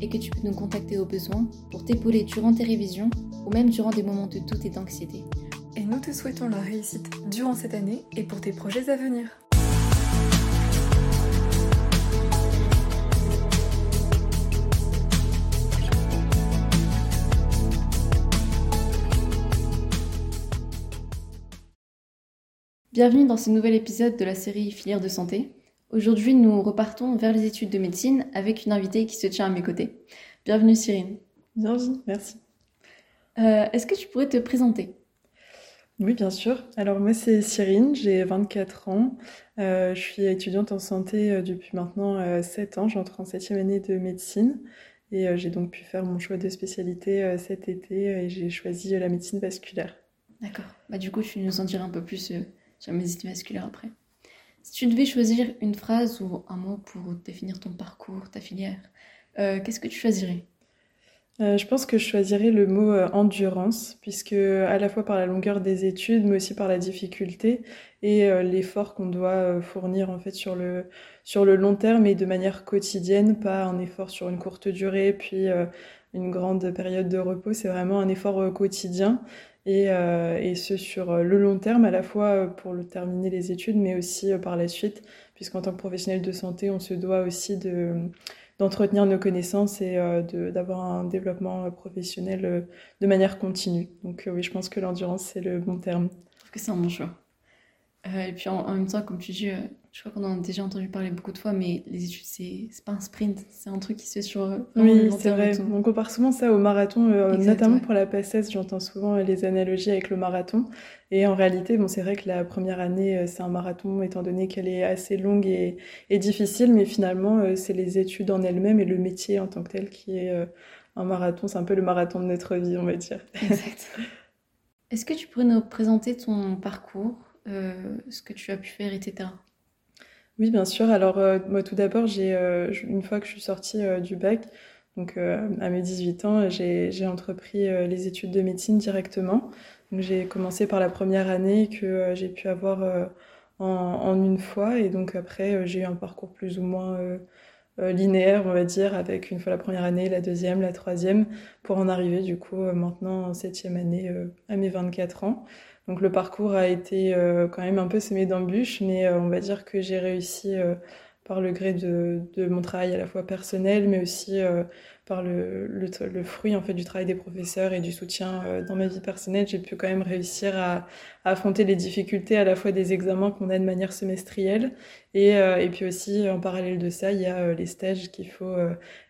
et que tu peux nous contacter au besoin pour t'épauler durant tes révisions ou même durant des moments de doute et d'anxiété. Et nous te souhaitons la réussite durant cette année et pour tes projets à venir. Bienvenue dans ce nouvel épisode de la série Filière de santé. Aujourd'hui, nous repartons vers les études de médecine avec une invitée qui se tient à mes côtés. Bienvenue Cyrine. Bienvenue, merci. Euh, Est-ce que tu pourrais te présenter? Oui, bien sûr. Alors moi, c'est Cyrine, j'ai 24 ans. Euh, je suis étudiante en santé euh, depuis maintenant euh, 7 ans. J'entre en septième année de médecine. Et j'ai donc pu faire mon choix de spécialité cet été et j'ai choisi la médecine vasculaire. D'accord. Bah, du coup, tu nous en diras un peu plus sur mes études vasculaires après. Si tu devais choisir une phrase ou un mot pour définir ton parcours, ta filière, euh, qu'est-ce que tu choisirais? Euh, je pense que je choisirais le mot euh, endurance, puisque à la fois par la longueur des études, mais aussi par la difficulté et l'effort qu'on doit fournir en fait sur le, sur le long terme et de manière quotidienne, pas un effort sur une courte durée, puis une grande période de repos, c'est vraiment un effort quotidien. Et, euh, et ce sur euh, le long terme, à la fois euh, pour terminer les études, mais aussi par la suite, puisqu'en tant que professionnel de santé, on se doit aussi de, d'entretenir nos connaissances et d'avoir un développement professionnel de manière continue. Donc oui, je pense que l'endurance, c'est le bon terme. Je trouve que c'est un bon choix. Euh, et puis en, en même temps, comme tu dis, euh, je crois qu'on en a déjà entendu parler beaucoup de fois, mais les études, c'est c'est pas un sprint, c'est un truc qui se fait sur euh, Oui, c'est vrai. On compare souvent ça au marathon, euh, Exact, notamment ouais. pour la PACES, j'entends souvent les analogies avec le marathon. Et en réalité, bon, c'est vrai que la première année, c'est un marathon, étant donné qu'elle est assez longue et, et difficile, mais finalement, c'est les études en elles-mêmes et le métier en tant que tel qui est un marathon. C'est un peu le marathon de notre vie, on va dire. Exact. Est-ce que tu pourrais nous présenter ton parcours, ce que tu as pu faire, etc. Oui, bien sûr. Alors, euh, moi, tout d'abord, j'ai, euh, une fois que je suis sortie euh, du bac, donc euh, à mes 18 ans, j'ai, entrepris euh, les études de médecine directement. J'ai commencé par la première année que euh, j'ai pu avoir euh, en, en une fois. Et donc, après, euh, j'ai eu un parcours plus ou moins euh, euh, linéaire, on va dire, avec une fois la première année, la deuxième, la troisième, pour en arriver, du coup, euh, maintenant en septième année euh, à mes 24 ans. Donc le parcours a été euh, quand même un peu semé d'embûches, mais euh, on va dire que j'ai réussi euh, par le gré de, de mon travail à la fois personnel, mais aussi euh, par le, le, le fruit en fait du travail des professeurs et du soutien euh, dans ma vie personnelle. J'ai pu quand même réussir à, à affronter les difficultés à la fois des examens qu'on a de manière semestrielle et, euh, et puis aussi en parallèle de ça, il y a les stages qu'il faut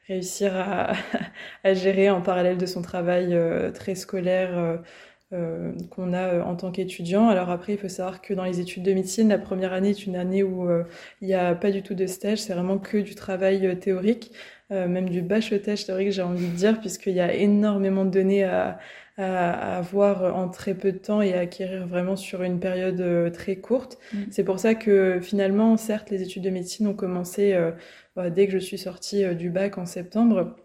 réussir à, à gérer en parallèle de son travail très scolaire. Euh, qu'on a euh, en tant qu'étudiant. Alors après, il faut savoir que dans les études de médecine, la première année est une année où euh, il n'y a pas du tout de stage, c'est vraiment que du travail euh, théorique, euh, même du bachotage théorique, j'ai envie de dire, puisqu'il y a énormément de données à, à, à avoir en très peu de temps et à acquérir vraiment sur une période très courte. Mm. C'est pour ça que finalement, certes, les études de médecine ont commencé euh, bah, dès que je suis sortie du bac en septembre.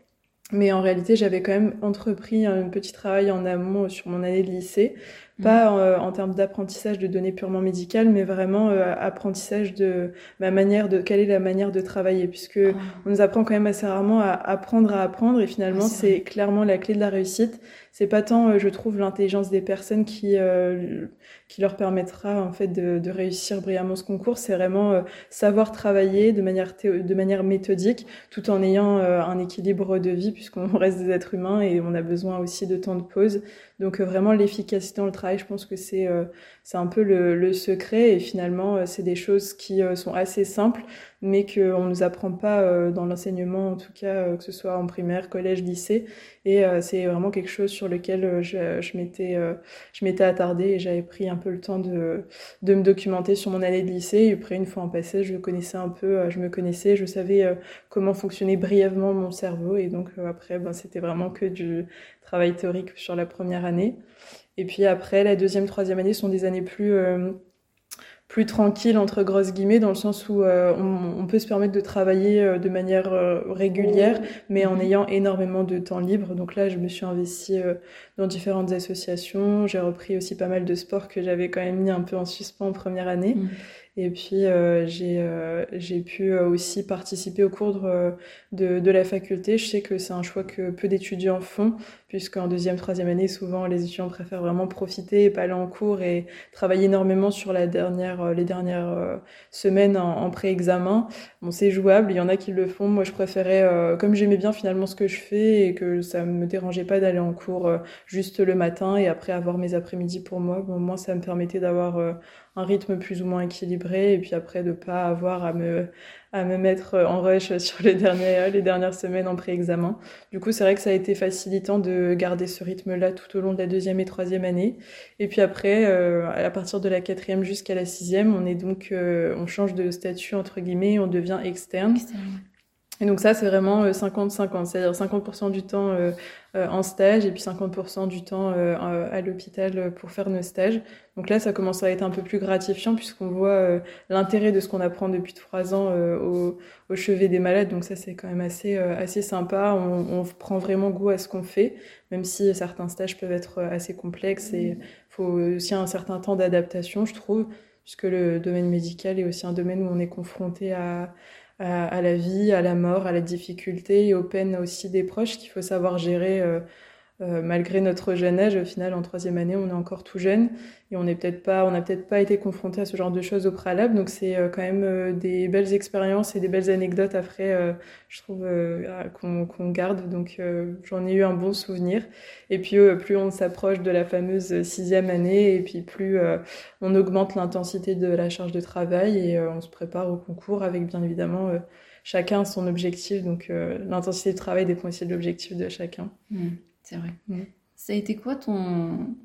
Mais en réalité, j'avais quand même entrepris un petit travail en amont sur mon année de lycée. Pas euh, en termes d'apprentissage de données purement médicales, mais vraiment euh, apprentissage de ma manière de quelle est la manière de travailler, puisque Ah. on nous apprend quand même assez rarement à apprendre à apprendre, et finalement Ouais, c'est clairement la clé de la réussite. C'est pas tant, euh, je trouve, l'intelligence des personnes qui euh, qui leur permettra en fait de, de réussir brillamment ce concours, c'est vraiment euh, savoir travailler de manière de manière méthodique, tout en ayant euh, un équilibre de vie, puisqu'on reste des êtres humains et on a besoin aussi de temps de pause. Donc euh, vraiment l'efficacité dans le travail je pense que c'est c'est un peu le, le, secret. Et finalement, c'est des choses qui sont assez simples, mais qu'on ne nous apprend pas dans l'enseignement, en tout cas, que ce soit en primaire, collège, lycée. Et c'est vraiment quelque chose sur lequel je, je m'étais je m'étais attardée et j'avais pris un peu le temps de, de me documenter sur mon année de lycée. Et après, une fois en passé, je connaissais un peu, je me connaissais, je savais comment fonctionnait brièvement mon cerveau. Et donc, après, ben, c'était vraiment que du travail théorique sur la première année. Et puis après, la deuxième, troisième année sont des années plus, euh, plus tranquilles, entre grosses guillemets, dans le sens où euh, on, peut se permettre de travailler euh, de manière régulière, mais en mhm. ayant énormément de temps libre. Donc là, je me suis investie dans différentes associations. J'ai repris aussi pas mal de sports que j'avais quand même mis un peu en suspens en première année. Mhm. Et puis euh, j'ai euh, j'ai pu euh, aussi participer au cours de, de, la faculté. Je sais que c'est un choix que peu d'étudiants font, puisqu'en deuxième, troisième année, souvent les étudiants préfèrent vraiment profiter et pas aller en cours et travailler énormément sur la dernière, les dernières semaines en, pré-examen. Bon, c'est jouable, il y en a qui le font. Moi, je préférais, comme j'aimais bien finalement ce que je fais et que ça me dérangeait pas d'aller en cours juste le matin et après avoir mes après-midi pour moi, bon, moins ça me permettait d'avoir un rythme plus ou moins équilibré et puis après de pas avoir à me à me mettre en rush sur les dernières les dernières semaines en pré-examen. Du coup, c'est vrai que ça a été facilitant de garder ce rythme-là tout au long de la deuxième et troisième année. Et puis après, euh, à partir de la quatrième jusqu'à la sixième, on est donc euh, on change de statut entre guillemets, on devient externe. Et donc ça, c'est vraiment 50-50, euh, c'est-à-dire 50%, du temps euh, en stage et puis 50% du temps à l'hôpital pour faire nos stages. Donc là, ça commence à être un peu plus gratifiant puisqu'on voit l'intérêt de ce qu'on apprend depuis trois ans au, chevet des malades. Donc ça, c'est quand même assez, assez sympa. On, prend vraiment goût à ce qu'on fait, même si certains stages peuvent être assez complexes et il faut aussi un certain temps d'adaptation, je trouve, puisque le domaine médical est aussi un domaine où on est confronté à à, la vie, à la mort, à la difficulté et aux peines aussi des proches qu'il faut savoir gérer euh, malgré notre jeune âge, au final, en troisième année, on est encore tout jeune et on n'est peut-être pas, n'a peut-être pas été confronté à ce genre de choses au préalable. Donc c'est euh, quand même euh, des belles expériences et des belles anecdotes après, je trouve, qu'on garde. Donc j'en ai eu un bon souvenir. Et puis plus on s'approche de la fameuse sixième année et puis plus on augmente l'intensité de la charge de travail et on se prépare au concours avec bien évidemment chacun son objectif. Donc l'intensité de travail dépend aussi de l'objectif de chacun. Mmh. C'est vrai. Ça a été quoi ton,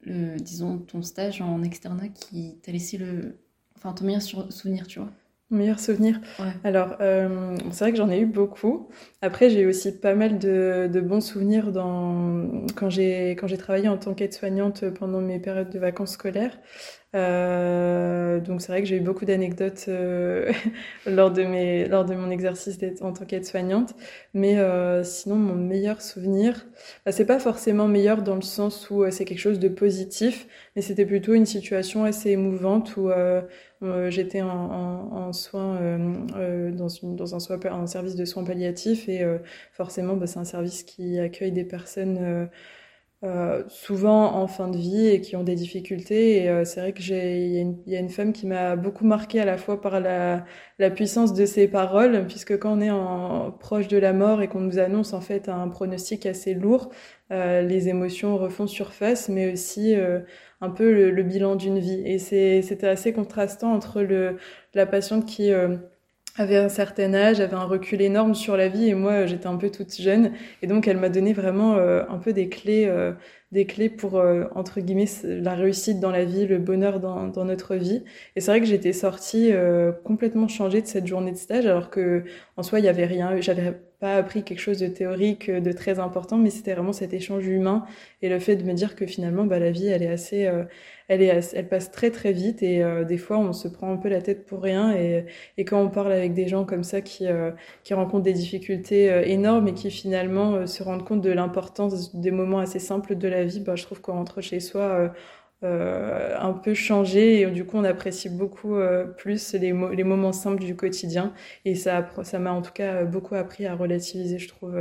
le, disons, ton stage en externat qui t'a laissé le, enfin, ton meilleur souvenir, tu vois? Mon meilleur souvenir? Alors, euh, c'est vrai que j'en ai eu beaucoup. Après, j'ai eu aussi pas mal de, de bons souvenirs dans, quand j'ai travaillé en tant qu'aide-soignante pendant mes périodes de vacances scolaires. Euh, donc c'est vrai que j'ai eu beaucoup d'anecdotes euh, lors de mes lors de mon exercice en tant qu'aide-soignante, mais euh, sinon mon meilleur souvenir, bah, c'est pas forcément meilleur dans le sens où euh, c'est quelque chose de positif, mais c'était plutôt une situation assez émouvante où euh, j'étais en, en, en, soins dans une dans un, soin, un service de soins palliatifs et forcément bah, c'est un service qui accueille des personnes euh, souvent en fin de vie et qui ont des difficultés. Et euh, c'est vrai que j'ai, il y, y, a une femme qui m'a beaucoup marqué à la fois par la, la puissance de ses paroles, puisque quand on est en, proche de la mort et qu'on nous annonce en fait un pronostic assez lourd, euh, les émotions refont surface, mais aussi euh, un peu le, le bilan d'une vie. Et c'est, c'était assez contrastant entre le, la patiente qui avait un certain âge, avait un recul énorme sur la vie et moi j'étais un peu toute jeune et donc elle m'a donné vraiment euh, un peu des clés, euh, des clés pour euh, entre guillemets la réussite dans la vie, le bonheur dans, dans notre vie. Et c'est vrai que j'étais sortie complètement changée de cette journée de stage alors que en soi il y avait rien, j'avais pas appris quelque chose de théorique de très important, mais c'était vraiment cet échange humain et le fait de me dire que finalement bah, la vie elle est assez elle, passe très très vite et euh, des fois on se prend un peu la tête pour rien et, quand on parle avec des gens comme ça qui, euh, rencontrent des difficultés euh, énormes et qui finalement se rendent compte de l'importance des moments assez simples de la vie, bah, je trouve qu'on rentre chez soi un peu changé et du coup on apprécie beaucoup plus les, moments simples du quotidien et ça m'a en tout cas beaucoup appris à relativiser je trouve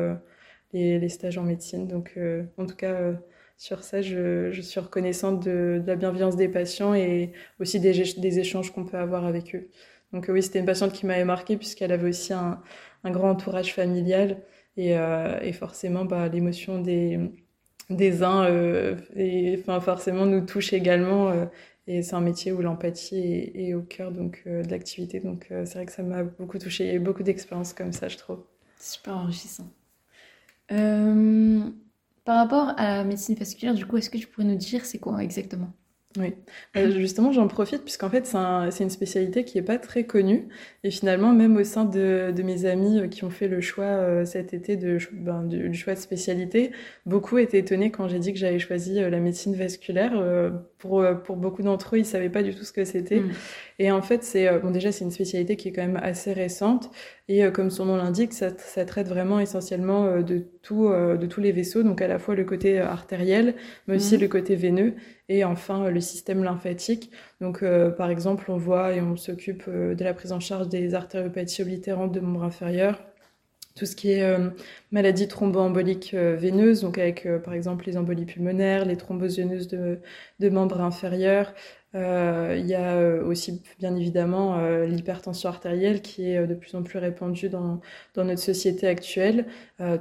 les, stages en médecine. Donc en tout cas sur ça, je, suis reconnaissante de, la bienveillance des patients et aussi des, échanges qu'on peut avoir avec eux. Donc oui, c'était une patiente qui m'avait marquée puisqu'elle avait aussi un, grand entourage familial et, euh, forcément bah, l'émotion des, uns enfin forcément nous touche également et c'est un métier où l'empathie est, au cœur donc de l'activité. Donc c'est vrai que ça m'a beaucoup touché il y a eu beaucoup d'expériences comme ça je trouve. Super enrichissant par rapport à la médecine vasculaire du coup est-ce que tu pourrais nous dire c'est quoi exactement? Oui, euh, justement, j'en profite puisqu'en fait, c'est une spécialité qui n'est pas très connue. Et finalement, même au sein de, mes amis euh, qui ont fait le choix euh, cet été de, ben, du choix de spécialité, beaucoup étaient étonnés quand j'ai dit que j'avais choisi la médecine vasculaire. pour, pour beaucoup d'entre eux, ils ne savaient pas du tout ce que c'était. Mm. Et en fait, c'est bon, déjà, c'est une spécialité qui est quand même assez récente. Et comme son nom l'indique, ça, ça, traite vraiment essentiellement de, tout, de tous les vaisseaux, donc à la fois le côté artériel, mais aussi mm. le côté veineux et enfin le système lymphatique. Donc euh, par exemple, on voit et on s'occupe euh, de la prise en charge des artériopathies oblitérantes de membres inférieurs, tout ce qui est euh, maladie thromboembolique veineuse, donc avec par exemple les embolies pulmonaires, les thromboses veineuses de, de membres inférieurs, euh, il y a euh, aussi bien évidemment euh, l'hypertension artérielle qui est de plus en plus répandue dans, dans notre société actuelle,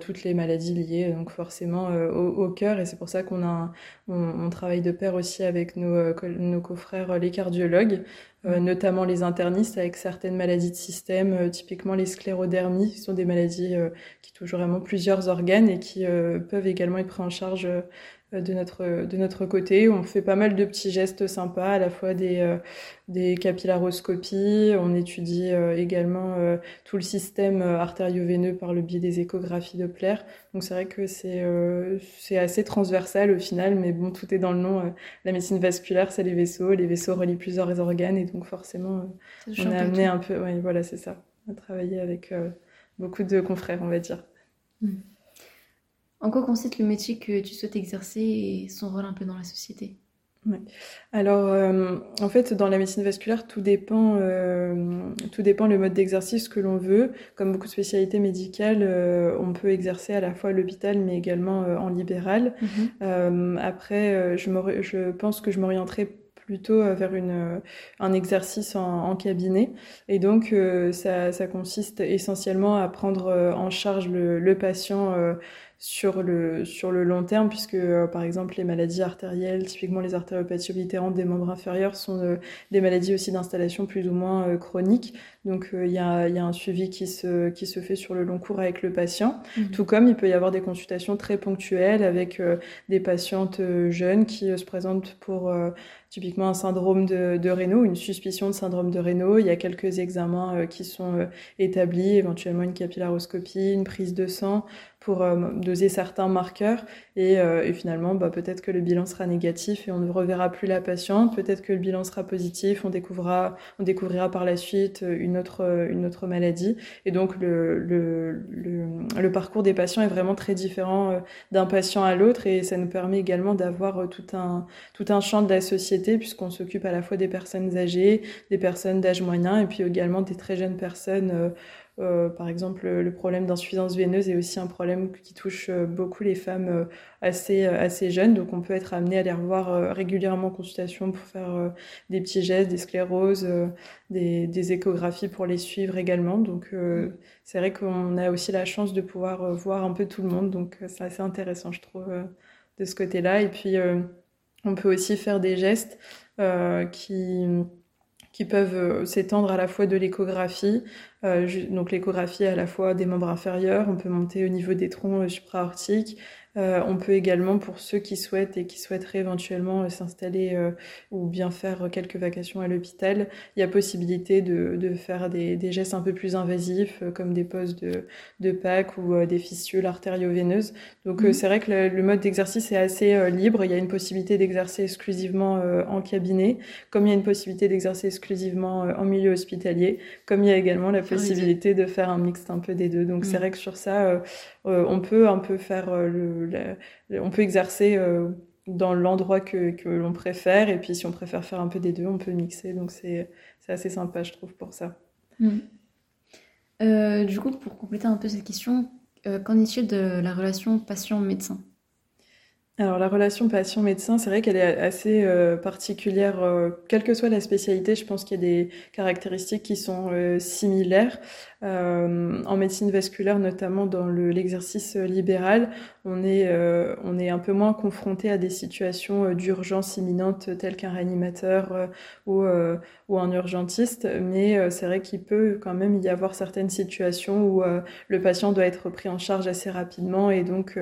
toutes les maladies liées donc forcément au, cœur et c'est pour ça qu'on a on, travaille de pair aussi avec nos, nos confrères les cardiologues, mmh. notamment les internistes avec certaines maladies de système, typiquement les sclérodermies, qui sont des maladies qui touchent vraiment plusieurs organes et qui peuvent également être pris en charge de notre, de notre côté. On fait pas mal de petits gestes sympas, à la fois des, euh, des capillaroscopies, on étudie euh, également tout le système artério-veineux par le biais des échographies Doppler. Donc c'est vrai que c'est c'est assez transversal au final, mais bon, tout est dans le nom. la médecine vasculaire, c'est les vaisseaux, les vaisseaux relient plusieurs organes, et donc forcément, on est amené un peu, ouais, voilà, c'est ça, à travailler avec beaucoup de confrères, on va dire. Mmh. En quoi consiste le métier que tu souhaites exercer et son rôle un peu dans la société? Alors, euh, en fait, dans la médecine vasculaire, tout dépend, euh, tout dépend le mode d'exercice que l'on veut. Comme beaucoup de spécialités médicales, euh, on peut exercer à la fois à l'hôpital, mais également en libéral. Mhm. après, je, je pense que je m'orienterai plutôt vers une, un exercice en, cabinet. Et donc, ça, ça, consiste essentiellement à prendre en charge le, le patient sur le, sur le long terme, puisque euh, par exemple les maladies artérielles, typiquement les artériopathies oblitérantes des membres inférieurs, sont euh, des maladies aussi d'installation plus ou moins euh, chroniques. Donc il y a, y, a, un suivi qui se, qui se fait sur le long cours avec le patient, mhm. tout comme il peut y avoir des consultations très ponctuelles avec des patientes jeunes qui se présentent pour typiquement un syndrome de, de Raynaud, une suspicion de syndrome de Raynaud. Il y a quelques examens qui sont établis, éventuellement une capillaroscopie, une prise de sang pour euh, doser certains marqueurs. Et, euh, et finalement bah, peut-être que le bilan sera négatif et on ne reverra plus la patiente, peut-être que le bilan sera positif, on découvrira, on découvrira par la suite une autre, une autre maladie. Et donc le, le, le, le parcours des patients est vraiment très différent euh, d'un patient à l'autre. Et ça nous permet également d'avoir tout un, tout un champ de la société puisqu'on s'occupe à la fois des personnes âgées, des personnes d'âge moyen et puis également des très jeunes personnes euh, par exemple, le problème d'insuffisance veineuse est aussi un problème qui touche euh, beaucoup les femmes euh, assez, assez jeunes. Donc, on peut être amené à les revoir régulièrement en consultation pour faire des petits gestes, des scléroses, des, des, échographies pour les suivre également. Donc, c'est vrai qu'on a aussi la chance de pouvoir voir un peu tout le monde. Donc, c'est assez intéressant, je trouve, de ce côté-là. Et puis, on peut aussi faire des gestes qui qui peuvent s'étendre à la fois de l'échographie, euh, donc l'échographie à la fois des membres inférieurs, on peut monter au niveau des troncs euh, supraortiques, euh, on peut également, pour ceux qui souhaitent et qui souhaiteraient éventuellement euh, s'installer euh, ou bien faire quelques vacations à l'hôpital, il y a possibilité de, de faire des, des, gestes un peu plus invasifs, comme des poses de, de PAC ou des fistules artério-veineuses. Donc mhm. c'est vrai que le, mode d'exercice est assez libre. Il y a une possibilité d'exercer exclusivement en cabinet, comme il y a une possibilité d'exercer exclusivement en milieu hospitalier, comme il y a également la possibilité de faire un mixte un peu des deux. Donc c'est mhm. vrai que sur ça, on peut un peu faire le on peut exercer euh, dans l'endroit que, l'on préfère. Et puis, si on préfère faire un peu des deux, on peut mixer. Donc, c'est assez sympa, je trouve, pour ça. Mm. Euh, du coup, pour compléter un peu cette question, euh, qu'en est-il de la relation patient-médecin? Alors la relation patient-médecin, c'est vrai qu'elle est assez euh, particulière, euh, quelle que soit la spécialité. Je pense qu'il y a des caractéristiques qui sont euh, similaires. Euh, en médecine vasculaire, notamment dans l'exercice libéral, on est, euh, on est un peu moins confronté à des situations euh, d'urgence imminente telles qu'un réanimateur ou, ou un urgentiste, mais c'est vrai qu'il peut quand même y avoir certaines situations où le patient doit être pris en charge assez rapidement et donc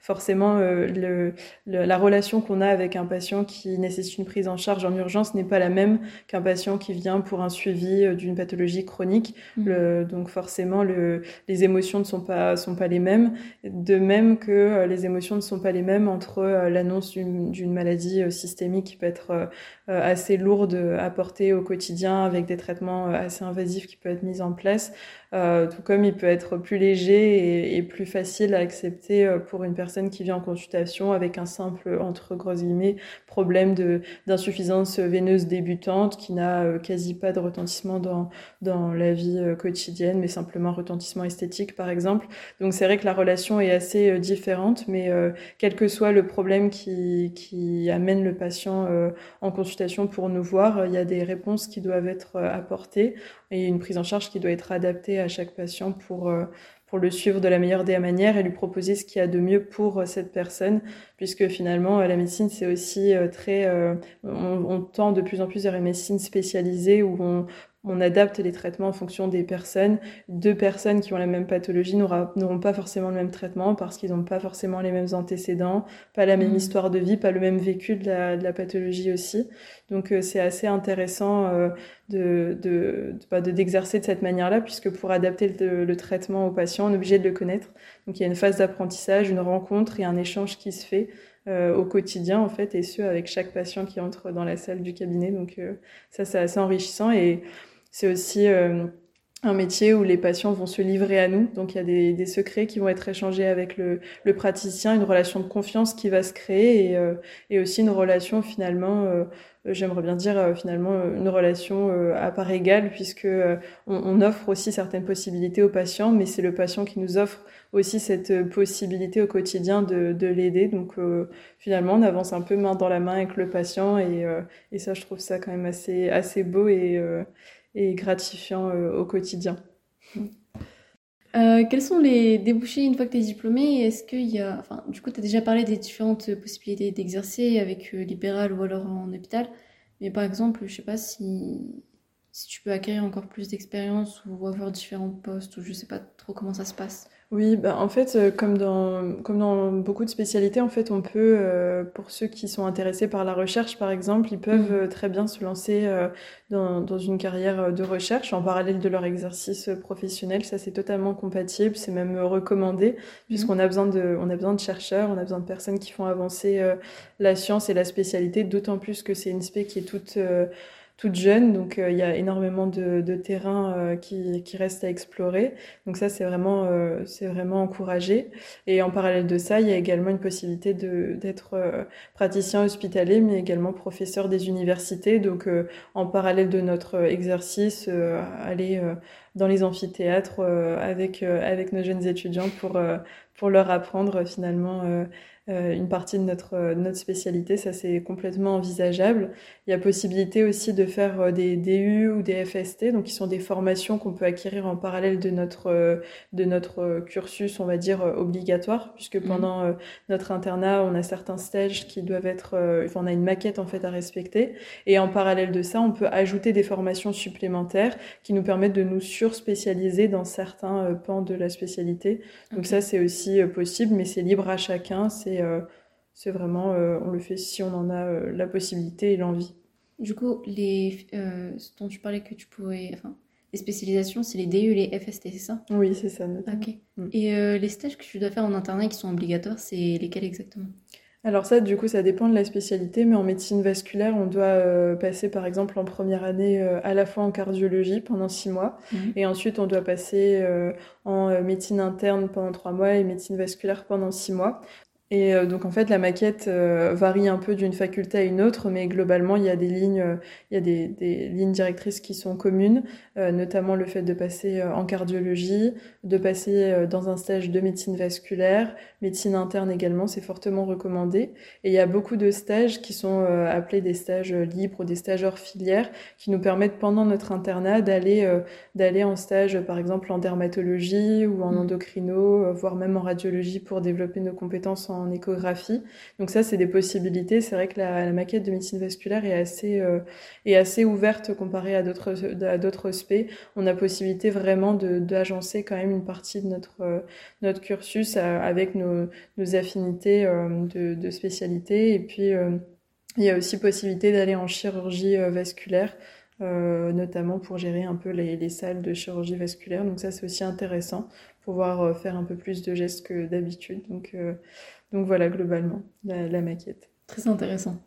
forcément le, la relation qu'on a avec un patient qui nécessite une prise en charge en urgence n'est pas la même qu'un patient qui vient pour un suivi d'une pathologie chronique. Mmh. Donc forcément le, les émotions ne sont pas, sont pas les mêmes. De même que euh, les émotions ne sont pas les mêmes entre euh, l'annonce d'une maladie euh, systémique qui peut être assez lourde à porter au quotidien avec des traitements assez invasifs qui peuvent être mis en place, euh, tout comme il peut être plus léger et, plus facile à accepter euh, pour une personne qui vient en consultation avec un simple, entre grosses guillemets, problème d'insuffisance veineuse débutante qui n'a euh, quasi pas de retentissement dans, dans la vie quotidienne, mais simplement retentissement esthétique, par exemple. Donc c'est vrai que la relation est assez différente, mais quel que soit le problème qui, qui amène le patient en consultation pour nous voir, il y a des réponses qui doivent être apportées et une prise en charge qui doit être adaptée à chaque patient pour, euh, pour le suivre de la meilleure des manières et lui proposer ce qu'il y a de mieux pour euh, cette personne, puisque finalement euh, la médecine c'est aussi très, on, on, tend de plus en plus vers une médecine spécialisée où on, on adapte les traitements en fonction des personnes. Deux personnes qui ont la même pathologie n'auront pas forcément le même traitement parce qu'ils n'ont pas forcément les mêmes antécédents, pas la même mm. histoire de vie, pas le même vécu de la, pathologie aussi. Donc euh, c'est assez intéressant euh, de, de, bah, d'exercer de, cette manière-là puisque pour adapter le, traitement au patient, on est obligé de le connaître. Donc il y a une phase d'apprentissage, une rencontre et un échange qui se fait. Euh, au quotidien en fait et ce avec chaque patient qui entre dans la salle du cabinet donc ça c'est assez enrichissant et c'est aussi euh, un métier où les patients vont se livrer à nous. Donc il y a des, des secrets qui vont être échangés avec le, le, praticien, une relation de confiance qui va se créer et, euh, et aussi une relation finalement, euh, j'aimerais bien dire finalement une relation à part égale puisque on, on, offre aussi certaines possibilités aux patients, mais c'est le patient qui nous offre aussi cette possibilité au quotidien de, de l'aider. Donc finalement on avance un peu main dans la main avec le patient et, et ça je trouve ça quand même assez, assez beau et et gratifiant euh, au quotidien. Euh, quels sont les débouchés une fois que tu es diplômé Est-ce qu'il y a. Enfin, du coup, tu as déjà parlé des différentes possibilités d'exercer avec euh, libéral ou alors en hôpital. Mais par exemple, je sais pas si, si tu peux acquérir encore plus d'expérience ou avoir différents postes ou je sais pas trop comment ça se passe. Oui, bah en fait, euh, comme dans, comme dans beaucoup de spécialités, en fait, on peut, euh, pour ceux qui sont intéressés par la recherche, par exemple, ils peuvent mmh. euh, très bien se lancer dans, dans une carrière de recherche en parallèle de leur exercice professionnel. Ça, c'est totalement compatible, c'est même recommandé, puisqu'on mmh. a besoin de, on a besoin de chercheurs, on a besoin de personnes qui font avancer la science et la spécialité, d'autant plus que c'est une spé qui est toute toute jeune, donc euh, il y a énormément de, de terrain euh, qui, qui reste à explorer. Donc ça, c'est vraiment, euh, c'est vraiment encouragé. Et en parallèle de ça, il y a également une possibilité d'être praticien hospitalier, mais également professeur des universités. Donc en parallèle de notre exercice, aller dans les amphithéâtres avec, avec nos jeunes étudiants pour, pour leur apprendre finalement euh, une partie de notre, euh, notre spécialité, ça c'est complètement envisageable. Il y a possibilité aussi de faire euh, des DU ou des FST, donc qui sont des formations qu'on peut acquérir en parallèle de notre, de notre cursus, on va dire, obligatoire, puisque mmh. pendant notre internat, on a certains stages qui doivent être, enfin, on a une maquette en fait à respecter, et en parallèle de ça, on peut ajouter des formations supplémentaires qui nous permettent de nous surspécialiser dans certains pans de la spécialité. Donc ça c'est aussi possible, mais c'est libre à chacun, c'est euh, c'est vraiment, euh, on le fait si on en a euh, la possibilité et l'envie. Du coup, les, ce dont tu parlais que tu pourrais, enfin, les spécialisations, c'est les DU et les FST, c'est ça? Oui, c'est ça. Ok. Mm. Et les stages que tu dois faire en internat qui sont obligatoires, c'est lesquels exactement? Alors ça, du coup, ça dépend de la spécialité, mais en médecine vasculaire, on doit passer, par exemple, en première année à la fois en cardiologie pendant six mois, mm. et ensuite on doit passer en médecine interne pendant trois mois et médecine vasculaire pendant six mois. Et euh, donc en fait la maquette euh, varie un peu d'une faculté à une autre, mais globalement il y a des lignes, euh, il y a des, des, lignes directrices qui sont communes, notamment le fait de passer en cardiologie, de passer dans un stage de médecine vasculaire, médecine interne également, c'est fortement recommandé. Et il y a beaucoup de stages qui sont appelés des stages libres ou des stages hors filière, qui nous permettent pendant notre internat d'aller d'aller en stage par exemple en dermatologie ou en mmh. endocrino, voire même en radiologie pour développer nos compétences en échographie. Donc ça, c'est des possibilités. C'est vrai que la, maquette de médecine vasculaire est assez, euh, est assez ouverte comparée à d'autres, à d'autres SP. On a possibilité vraiment d'agencer quand même une partie de notre, euh, notre cursus euh, avec nos, affinités de, spécialité. Et puis, il y a aussi possibilité d'aller en chirurgie vasculaire. Notamment pour gérer un peu les, les, salles de chirurgie vasculaire. Donc ça, c'est aussi intéressant, pouvoir faire un peu plus de gestes que d'habitude. Donc, donc voilà, globalement, la, maquette. Très intéressant.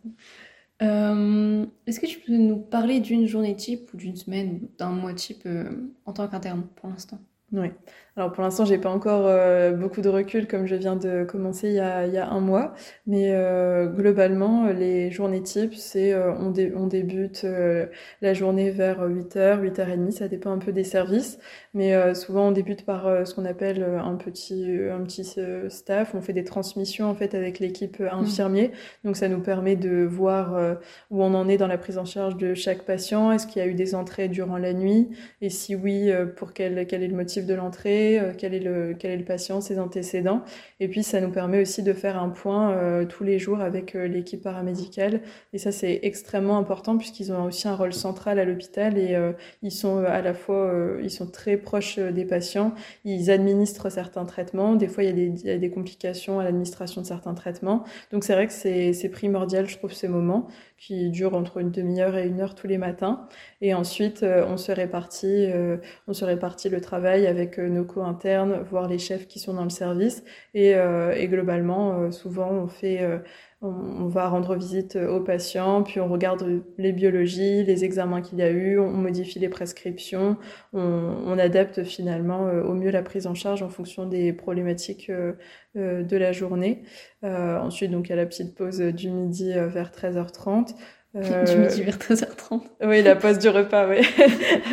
Euh, est-ce que tu peux nous parler d'une journée type ou d'une semaine d'un mois type euh, en tant qu'interne pour l'instant? Oui. Alors pour l'instant, j'ai pas encore euh, beaucoup de recul comme je viens de commencer il y a, il y a un mois, mais euh, globalement, les journées types, c'est euh, on, on, débute la journée vers 8h, 8h30, ça dépend un peu des services, mais souvent on débute par ce qu'on appelle un petit un petit staff, on fait des transmissions en fait avec l'équipe mmh. infirmier, donc ça nous permet de voir où on en est dans la prise en charge de chaque patient, est-ce qu'il y a eu des entrées durant la nuit? Et si oui, pour quel quel est le motif? De l'entrée euh, quel, est le, quel est le patient, ses antécédents. Et puis, ça nous permet aussi de faire un point euh, tous les jours avec euh, l'équipe paramédicale. Et ça, c'est extrêmement important puisqu'ils ont aussi un rôle central à l'hôpital et ils sont à la fois, ils sont très proches des patients. Ils administrent certains traitements. Des fois, il y a des, complications à l'administration de certains traitements. Donc, c'est vrai que c'est primordial, je trouve, ces moments qui durent entre une demi-heure et une heure tous les matins. Et ensuite, on se répartit, on se répartit le travail avec nos co-internes, voire les chefs qui sont dans le service. Et, euh, globalement, euh, souvent, on fait euh, on, va rendre visite aux patients, puis on regarde les biologies, les examens qu'il y a eu, on modifie les prescriptions, on, adapte finalement au mieux la prise en charge en fonction des problématiques de la journée. ensuite, donc, a la petite pause du midi vers 13h30. Euh... Du midi vers 13h30. Oui, la pause du repas, oui.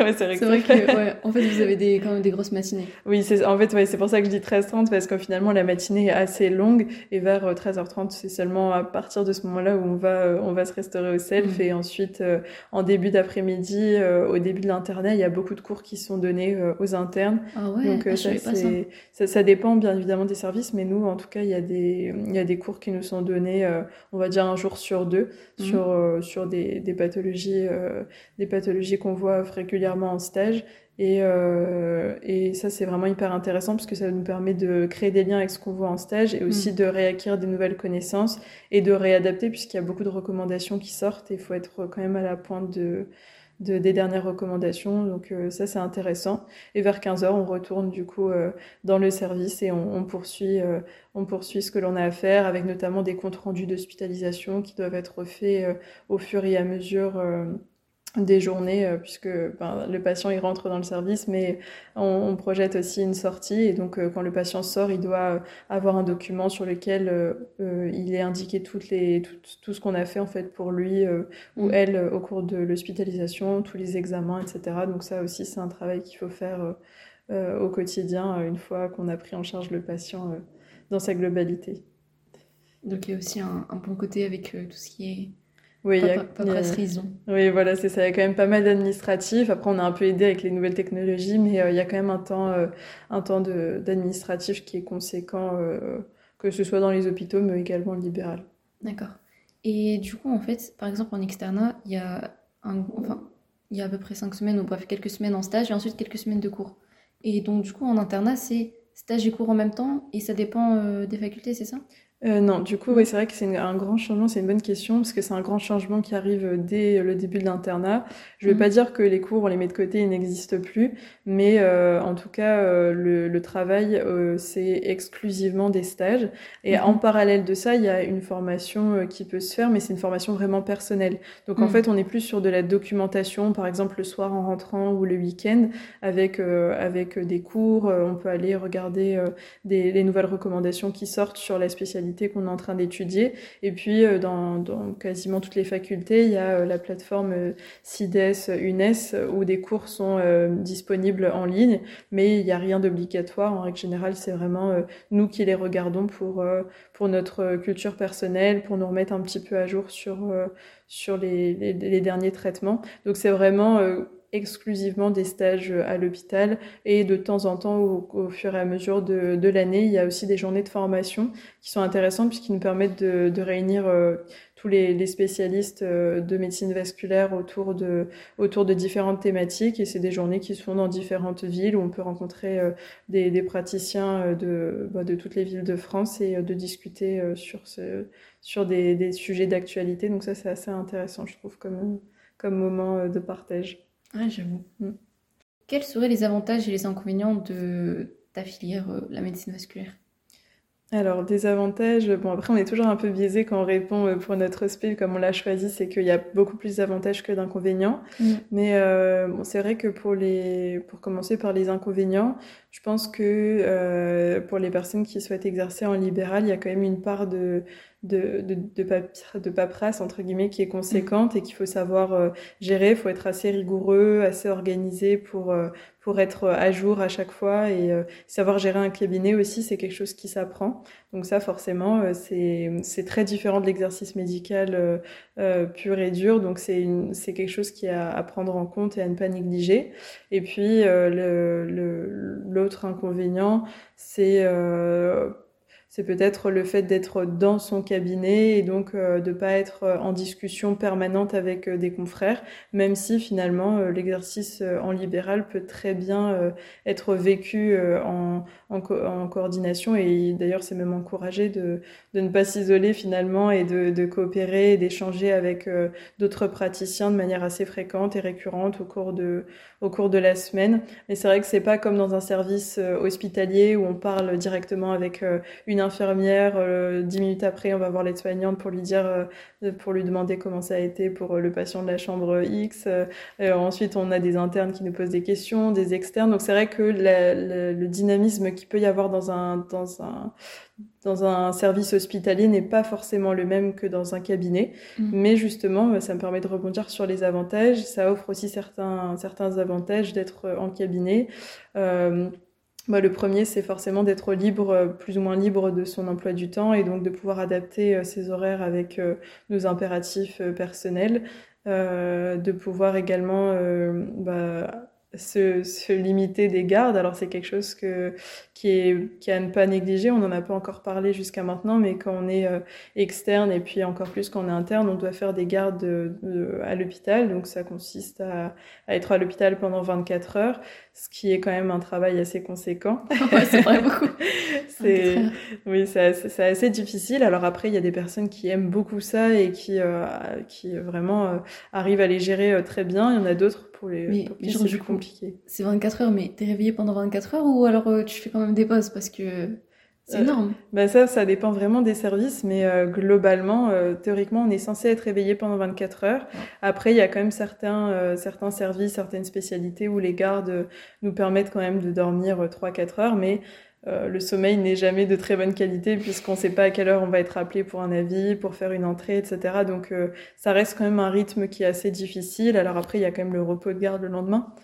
ouais, c'est vrai, vrai que, ouais, en fait, vous avez des, quand même des grosses matinées. Oui, c'est, en fait, ouais, c'est pour ça que je dis 13h30, parce que finalement, la matinée est assez longue, et vers 13h30, euh, c'est seulement à partir de ce moment-là où on va, euh, on va se restaurer au self, mm. et ensuite, euh, en début d'après-midi, au début de l'internat, il y a beaucoup de cours qui sont donnés aux internes. Ah ouais, Donc, ah, ça, c'est, ça. ça, dépend bien évidemment des services, mais nous, en tout cas, il y a des, il y a des cours qui nous sont donnés, on va dire un jour sur deux, mm. sur, sur des, des pathologies, euh, des pathologies qu'on voit régulièrement en stage. Et, euh, et ça, c'est vraiment hyper intéressant parce que ça nous permet de créer des liens avec ce qu'on voit en stage et aussi mm. de réacquérir des nouvelles connaissances et de réadapter puisqu'il y a beaucoup de recommandations qui sortent et il faut être quand même à la pointe de, des dernières recommandations. Donc euh, ça, c'est intéressant. Et vers 15 heures, on retourne du coup euh, dans le service et on, poursuit, euh, on poursuit ce que l'on a à faire avec notamment des comptes rendus d'hospitalisation qui doivent être faits au fur et à mesure des journées euh, puisque ben, le patient il rentre dans le service mais on, projette aussi une sortie. Et donc euh, quand le patient sort il doit euh, avoir un document sur lequel il est indiqué toutes les tout, tout ce qu'on a fait en fait pour lui ou mm. elle au cours de l'hospitalisation tous les examens etc donc ça aussi c'est un travail qu'il faut faire au quotidien une fois qu'on a pris en charge le patient dans sa globalité. Donc il y a aussi un, un bon côté avec tout ce qui est oui, il y a, Oui, voilà, c'est ça. Il y a quand même pas mal d'administratifs. Après, on a un peu aidé avec les nouvelles technologies, mais euh, il y a quand même un temps, euh, un temps d'administratif qui est conséquent, euh, que ce soit dans les hôpitaux, mais également libéral. D'accord. Et du coup, en fait, par exemple, en externat, il y a un, enfin, il y a à peu près cinq semaines, ou bref, quelques semaines en stage et ensuite quelques semaines de cours. Et donc, du coup, en internat, c'est stage et cours en même temps et ça dépend des facultés, c'est ça? Euh, non, du coup, oui, c'est vrai que c'est un grand changement, c'est une bonne question, parce que c'est un grand changement qui arrive dès le début de l'internat. Je ne vais mhm. pas dire que les cours, on les met de côté, ils n'existent plus, mais euh, en tout cas, euh, le, le, travail, euh, c'est exclusivement des stages. Et mhm. en parallèle de ça, il y a une formation euh, qui peut se faire, mais c'est une formation vraiment personnelle. Donc en mhm. fait, on est plus sur de la documentation, par exemple le soir en rentrant ou le week-end, avec, avec des cours. on peut aller regarder des, les nouvelles recommandations qui sortent sur la spécialité qu'on est en train d'étudier. Et puis, dans, dans, quasiment toutes les facultés, il y a la plateforme CIDES, UNES, où des cours sont disponibles en ligne, mais il n'y a rien d'obligatoire. En règle générale, c'est vraiment nous qui les regardons pour, pour notre culture personnelle, pour nous remettre un petit peu à jour sur, sur les derniers traitements. Donc, c'est vraiment exclusivement des stages euh, à l'hôpital et de temps en temps, au, fur et à mesure de, l'année, il y a aussi des journées de formation qui sont intéressantes puisqu'ils nous permettent de, réunir euh, tous les, spécialistes euh, de médecine vasculaire autour de, autour de différentes thématiques et c'est des journées qui se font dans différentes villes où on peut rencontrer des, praticiens de, bah, de toutes les villes de France et de discuter sur, sur des, des sujets d'actualité. Donc ça, c'est assez intéressant, je trouve, comme, comme moment de partage. Ouais, j'avoue. Mm. Quels seraient les avantages et les inconvénients de ta filière, euh, la médecine vasculaire? Alors, des avantages, bon après on est toujours un peu biaisé quand on répond euh, pour notre SPIL comme on l'a choisi, c'est qu'il y a beaucoup plus d'avantages que d'inconvénients. Mm. Mais euh, bon, c'est vrai que pour, les, pour commencer par les inconvénients, je pense que euh, pour les personnes qui souhaitent exercer en libéral, il y a quand même une part de, de, de, de, de paperasse, entre guillemets, qui est conséquente et qu'il faut savoir euh, gérer. Il faut être assez rigoureux, assez organisé pour, euh, pour être à jour à chaque fois. Et euh, savoir gérer un cabinet aussi, c'est quelque chose qui s'apprend. Donc ça, forcément, c'est très différent de l'exercice médical pur et dur. Donc c'est quelque chose qui a à prendre en compte et à ne pas négliger. Et puis, l'autre le, inconvénient, c'est c'est peut-être le fait d'être dans son cabinet et donc euh, de pas être euh, en discussion permanente avec euh, des confrères, même si finalement l'exercice en libéral peut très bien être vécu en, coordination et d'ailleurs c'est même encouragé de, ne pas s'isoler finalement et de, de coopérer et d'échanger avec d'autres praticiens de manière assez fréquente et récurrente au cours de, au cours de la semaine. Mais c'est vrai que c'est pas comme dans un service hospitalier où on parle directement avec une infirmière. Euh, dix minutes après, on va voir l'aide-soignante pour lui dire, euh, pour lui demander comment ça a été pour euh, le patient de la chambre X. ensuite, on a des internes qui nous posent des questions, des externes. Donc c'est vrai que le dynamisme qu'il peut y avoir dans un dans un dans un service hospitalier n'est pas forcément le même que dans un cabinet. Mmh. Mais justement, ça me permet de rebondir sur les avantages. Ça offre aussi certains, certains avantages d'être en cabinet. Euh, bah, le premier, c'est forcément d'être libre, euh, plus ou moins libre de son emploi du temps et donc de pouvoir adapter euh, ses horaires avec euh, nos impératifs personnels, de pouvoir également bah, se, se, limiter des gardes. Alors c'est quelque chose que, qui, est, qui à ne pas négliger. On n'en a pas encore parlé jusqu'à maintenant, mais quand on est euh, externe et puis encore plus quand on est interne, on doit faire des gardes de, à l'hôpital. Donc ça consiste à, à être à l'hôpital pendant 24 heures, ce qui est quand même un travail assez conséquent. c'est vrai beaucoup. c'est oui, c'est assez, difficile. Alors après, il y a des personnes qui aiment beaucoup ça et qui, euh, qui vraiment euh, arrivent à les gérer très bien. Il y en a d'autres pour les mais, c'est compliqué. C'est 24 heures, mais t'es réveillé pendant 24 heures ou alors euh, tu fais quand même des pauses parce que c'est euh, énorme. Bah ça, ça dépend vraiment des services, mais euh, globalement, théoriquement, on est censé être réveillé pendant 24 heures. Après, il y a quand même certains, certains services, certaines spécialités où les gardes nous permettent quand même de dormir 3-4 heures, mais euh, le sommeil n'est jamais de très bonne qualité puisqu'on ne sait pas à quelle heure on va être appelé pour un avis, pour faire une entrée, etc. Donc euh, ça reste quand même un rythme qui est assez difficile. Alors après, il y a quand même le repos de garde le lendemain.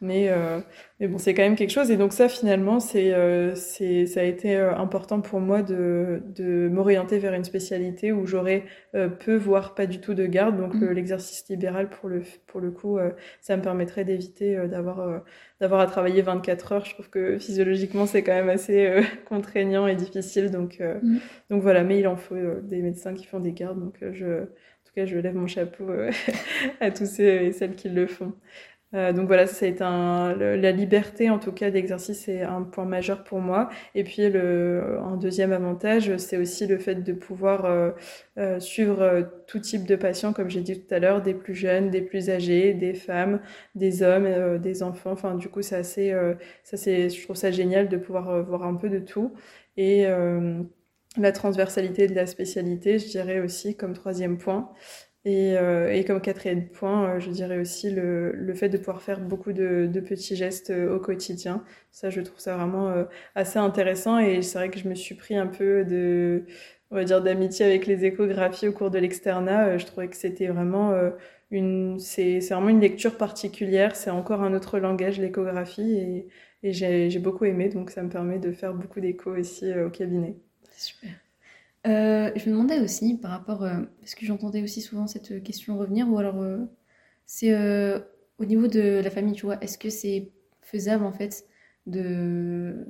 Mais, euh, mais bon, c'est quand même quelque chose. Et donc ça, finalement, c'est, euh, c'est, ça a été euh, important pour moi de, de m'orienter vers une spécialité où j'aurais euh, peu, voire pas du tout de garde. Donc mmh. l'exercice libéral, pour le, pour le coup, ça me permettrait d'éviter d'avoir, d'avoir à travailler 24 heures. Je trouve que physiologiquement, c'est quand même assez contraignant et difficile. Donc, mmh. donc voilà, mais il en faut des médecins qui font des gardes. Donc je, en tout cas, je lève mon chapeau à tous ceux et celles qui le font. Euh, donc voilà, c'est un, la liberté en tout cas d'exercice est un point majeur pour moi. Et puis le, un deuxième avantage, c'est aussi le fait de pouvoir euh, euh, suivre euh, tout type de patients, comme j'ai dit tout à l'heure, des plus jeunes, des plus âgés, des femmes, des hommes, euh, des enfants. Enfin, du coup, c'est assez, ça c'est, je trouve ça génial de pouvoir voir un peu de tout. Et la transversalité de la spécialité, je dirais aussi comme troisième point. Et, euh, et, comme quatrième point, euh, je dirais aussi le, le, fait de pouvoir faire beaucoup de, de, petits gestes euh, au quotidien. Ça, je trouve ça vraiment assez intéressant. Et c'est vrai que je me suis pris un peu de, on va dire, d'amitié avec les échographies au cours de l'externat. je trouvais que c'était vraiment une, c'est, vraiment une lecture particulière. C'est encore un autre langage, l'échographie, et, et j'ai, j'ai beaucoup aimé. Donc, ça me permet de faire beaucoup d'écho aussi au cabinet. Super. Euh, je me demandais aussi par rapport, euh, parce que j'entendais aussi souvent cette question revenir, ou alors euh, c'est au niveau de la famille, tu vois, est-ce que c'est faisable en fait de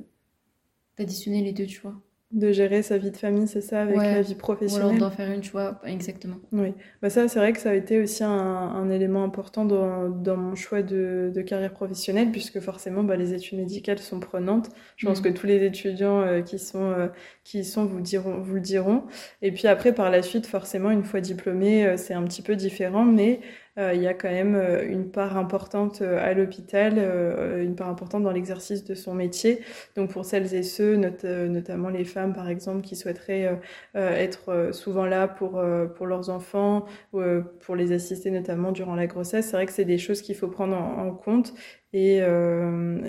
d'additionner les deux, tu vois? De gérer sa vie de famille, c'est ça, avec la vie professionnelle. Ou alors d'en faire une, tu vois, exactement. Oui, bah ça, c'est vrai que ça a été aussi un, un élément important dans, dans mon choix de, de, carrière professionnelle, puisque forcément, bah, les études médicales sont prenantes. Je pense mm. que tous les étudiants euh, qui sont euh, qui y sont vous diront, vous le diront. Et puis après, par la suite, forcément, une fois diplômé, euh, c'est un petit peu différent, mais il y a quand même euh, une part importante euh, à l'hôpital, une part importante dans l'exercice de son métier. Donc pour celles et ceux, notamment les femmes par exemple, qui souhaiteraient être souvent là pour, pour leurs enfants, ou pour les assister notamment durant la grossesse, c'est vrai que c'est des choses qu'il faut prendre en, compte. Et,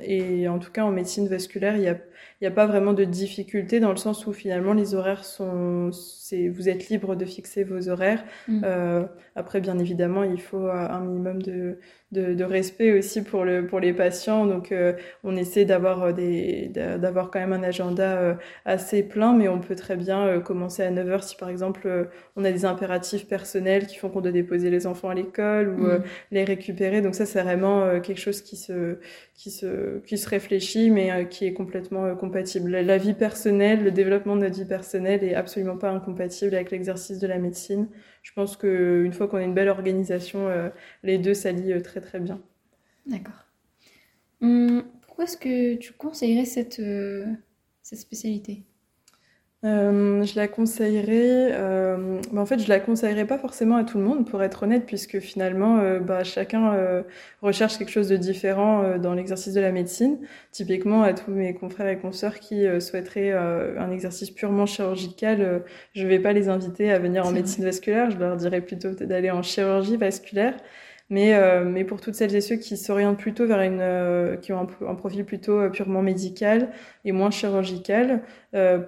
et en tout cas, en médecine vasculaire, il a n'y a pas vraiment de difficulté dans le sens où finalement les horaires sont, vous êtes libre de fixer vos horaires. Mm. Euh, après, bien évidemment, il faut un minimum de, de, de, respect aussi pour, le, pour les patients. Donc, euh, on essaie d'avoir, euh, des, d'avoir quand même un agenda euh, assez plein, mais on peut très bien commencer à 9h si, par exemple, on a des impératifs personnels qui font qu'on doit déposer les enfants à l'école ou mm. les récupérer. Donc, ça, c'est vraiment quelque chose qui se, qui se, qui se réfléchit, mais qui est complètement compatible. La vie personnelle, le développement de notre vie personnelle est absolument pas incompatible avec l'exercice de la médecine je pense qu'une fois qu'on a une belle organisation, euh, les deux s'allient euh, très très bien. D'accord. Hum, pourquoi est-ce que tu conseillerais cette, euh, cette spécialité? Euh, je la conseillerais, euh, en fait, je la conseillerais pas forcément à tout le monde, pour être honnête, puisque finalement, euh, bah, chacun euh, recherche quelque chose de différent dans l'exercice de la médecine. Typiquement, à tous mes confrères et consoeurs qui souhaiteraient un exercice purement chirurgical, je vais pas les inviter à venir en médecine vasculaire. Je leur dirais plutôt d'aller en chirurgie vasculaire. Mais, euh, mais pour toutes celles et ceux qui s'orientent plutôt vers une, euh, qui ont un, profil plutôt euh, purement médical et moins chirurgical,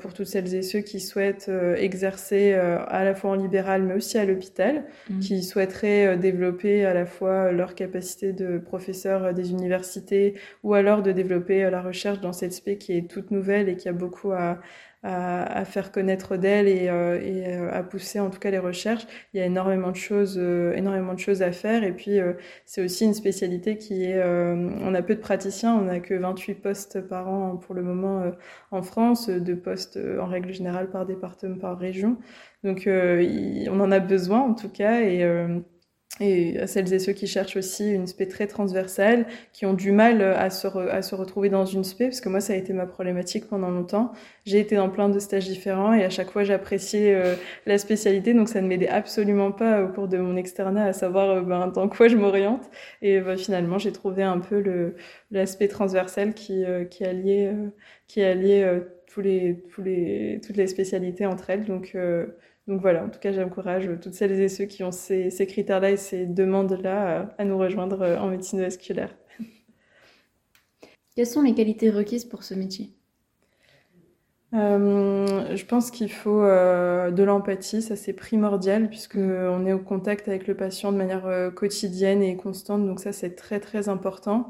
pour toutes celles et ceux qui souhaitent exercer à la fois en libéral mais aussi à l'hôpital, mmh. qui souhaiteraient développer à la fois leur capacité de professeur des universités ou alors de développer la recherche dans cette spé qui est toute nouvelle et qui a beaucoup à, à, à faire connaître d'elle et, euh, et, euh, à pousser en tout cas les recherches. Il y a énormément de choses, euh, énormément de choses à faire. Et puis c'est aussi une spécialité qui est, on a peu de praticiens, on n'a que 28 postes par an pour le moment en France, de postes en règle générale par département, par région. Donc on en a besoin en tout cas et et à celles et ceux qui cherchent aussi une spé très transversale, qui ont du mal à se, à se retrouver dans une spé, parce que moi, ça a été ma problématique pendant longtemps. J'ai été dans plein de stages différents et à chaque fois, j'appréciais euh, la spécialité, donc ça ne m'aidait absolument pas au cours de mon externat à savoir euh, ben, dans quoi je m'oriente. Et ben, finalement, j'ai trouvé un peu l'aspect transversal qui, euh, qui alliait, qui alliait tous les, tous les, toutes les spécialités entre elles. Donc, donc voilà, en tout cas, j'encourage toutes celles et ceux qui ont ces, critères-là et ces demandes-là à, nous rejoindre euh, en médecine vasculaire. Quelles sont les qualités requises pour ce métier? Euh, je pense qu'il faut euh, de l'empathie, ça c'est primordial puisque on est au contact avec le patient de manière quotidienne et constante, donc ça c'est très très important.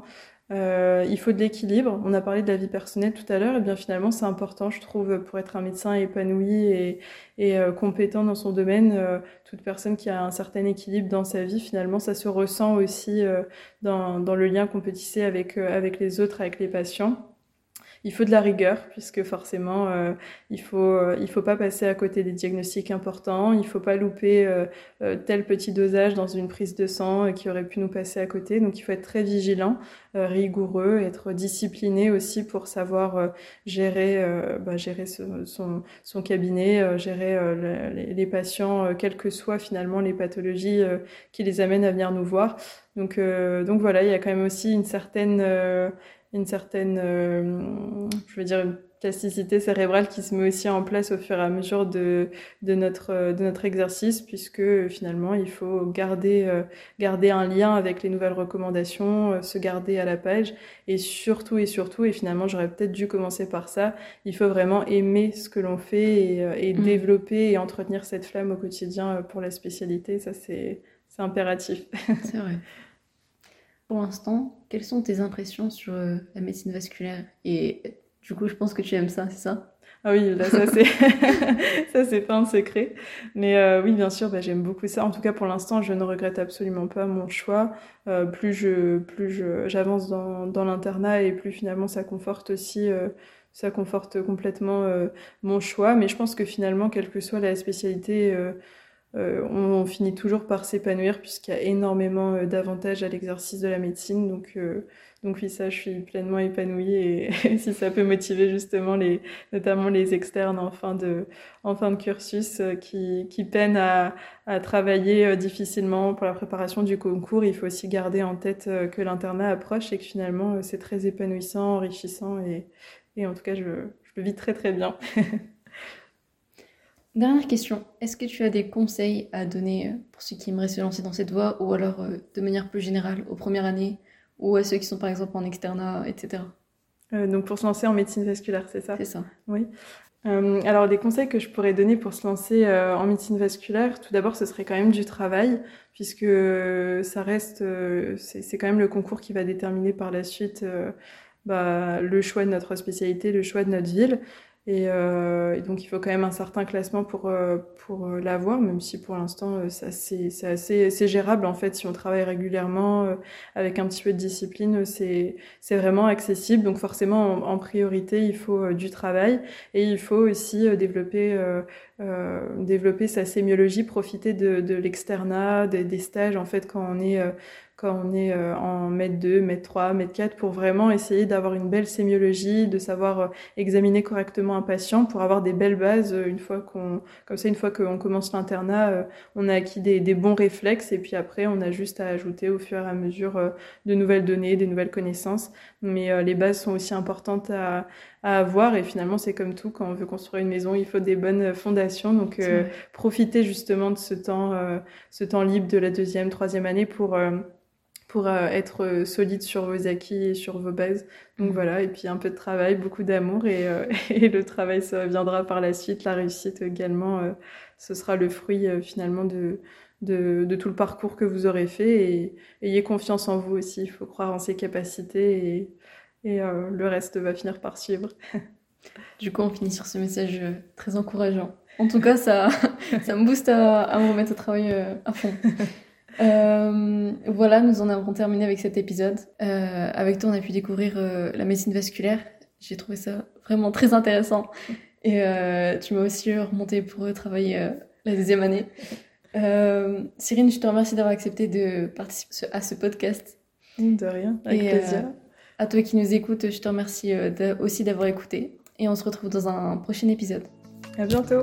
Euh, il faut de l'équilibre. On a parlé de la vie personnelle tout à l'heure, et bien finalement c'est important, je trouve, pour être un médecin épanoui et, et euh, compétent dans son domaine. Euh, toute personne qui a un certain équilibre dans sa vie, finalement, ça se ressent aussi euh, dans, dans, le lien qu'on peut tisser avec, avec les autres, avec les patients il faut de la rigueur puisque forcément euh, il faut euh, il faut pas passer à côté des diagnostics importants, il faut pas louper euh, euh tel petit dosage dans une prise de sang qui aurait pu nous passer à côté. Donc il faut être très vigilant, rigoureux, être discipliné aussi pour savoir gérer bah, gérer son, son cabinet, gérer les, les, patients quelles que soient finalement les pathologies qui les amènent à venir nous voir. Donc donc voilà, il y a quand même aussi une certaine une certaine, euh, je veux dire, plasticité cérébrale qui se met aussi en place au fur et à mesure de, de, notre, de notre exercice, puisque finalement, il faut garder, euh, garder un lien avec les nouvelles recommandations, euh, se garder à la page, et surtout, et surtout, et finalement, j'aurais peut-être dû commencer par ça, il faut vraiment aimer ce que l'on fait et, euh, et mmh. développer et entretenir cette flamme au quotidien pour la spécialité, ça c'est impératif. C'est vrai. Pour l'instant, quelles sont tes impressions sur la médecine vasculaire? Et du coup, je pense que tu aimes ça, c'est ça? Ah oui, là, ça c'est ça c'est pas un secret. Mais euh, oui, bien sûr, bah, j'aime beaucoup ça. En tout cas, pour l'instant, je ne regrette absolument pas mon choix. Euh, plus je plus je j'avance dans, dans l'internat et plus finalement ça conforte aussi euh, ça conforte complètement mon choix. Mais je pense que finalement, quelle que soit la spécialité euh, on, finit toujours par s'épanouir puisqu'il y a énormément d'avantages à l'exercice de la médecine. Donc, donc oui, ça, je suis pleinement épanouie et, si ça peut motiver justement les, notamment les externes en fin de, en fin de cursus euh, qui, qui peinent à, à travailler euh, difficilement pour la préparation du concours, il faut aussi garder en tête euh, que l'internat approche et que finalement c'est très épanouissant, enrichissant et, et en tout cas je, je le vis très très bien. Dernière question, est-ce que tu as des conseils à donner pour ceux qui aimeraient se lancer dans cette voie ou alors de manière plus générale aux premières années ou à ceux qui sont par exemple en externat, etc. Euh, donc pour se lancer en médecine vasculaire, c'est ça? C'est ça. Oui. Euh, alors les conseils que je pourrais donner pour se lancer euh, en médecine vasculaire, tout d'abord ce serait quand même du travail, puisque ça reste, c'est quand même le concours qui va déterminer par la suite bah, le choix de notre spécialité, le choix de notre ville. Euh, et, donc il faut quand même un certain classement pour, euh, pour euh, l'avoir, même si pour l'instant c'est assez, assez, gérable en fait si on travaille régulièrement avec un petit peu de discipline, c'est vraiment accessible. Donc forcément en, priorité il faut du travail et il faut aussi développer, développer sa sémiologie, profiter de, de l'externat, des, des, stages en fait quand on est quand on est euh, en mètre 2, mètre 3, mètre 4, pour vraiment essayer d'avoir une belle sémiologie, de savoir euh, examiner correctement un patient, pour avoir des belles bases euh, une fois qu'on, comme ça, une fois qu'on commence l'internat, on a acquis des, des, bons réflexes et puis après, on a juste à ajouter au fur et à mesure de nouvelles données, des nouvelles connaissances. Mais les bases sont aussi importantes à, à avoir et finalement c'est comme tout quand on veut construire une maison il faut des bonnes fondations donc euh, profitez justement de ce temps ce temps libre de la deuxième troisième année pour pour euh, être euh, solide sur vos acquis et sur vos bases. Donc mm. voilà, et puis un peu de travail, beaucoup d'amour et, euh, et, le travail ça viendra par la suite, la réussite également, ce sera le fruit finalement de, de, de, tout le parcours que vous aurez fait et ayez confiance en vous aussi, il faut croire en ses capacités et, et le reste va finir par suivre. Du coup, on finit sur ce message très encourageant. En tout cas, ça, ça me booste à, à me remettre au travail à fond. Euh, voilà, nous en avons terminé avec cet épisode. Euh, avec toi, on a pu découvrir euh, la médecine vasculaire. J'ai trouvé ça vraiment très intéressant. Et tu m'as aussi remonté pour travailler la deuxième année. Cyrine, je te remercie d'avoir accepté de participer à ce podcast. De rien, avec plaisir. à toi qui nous écoutes, je te remercie aussi d'avoir écouté. Et on se retrouve dans un prochain épisode. À bientôt.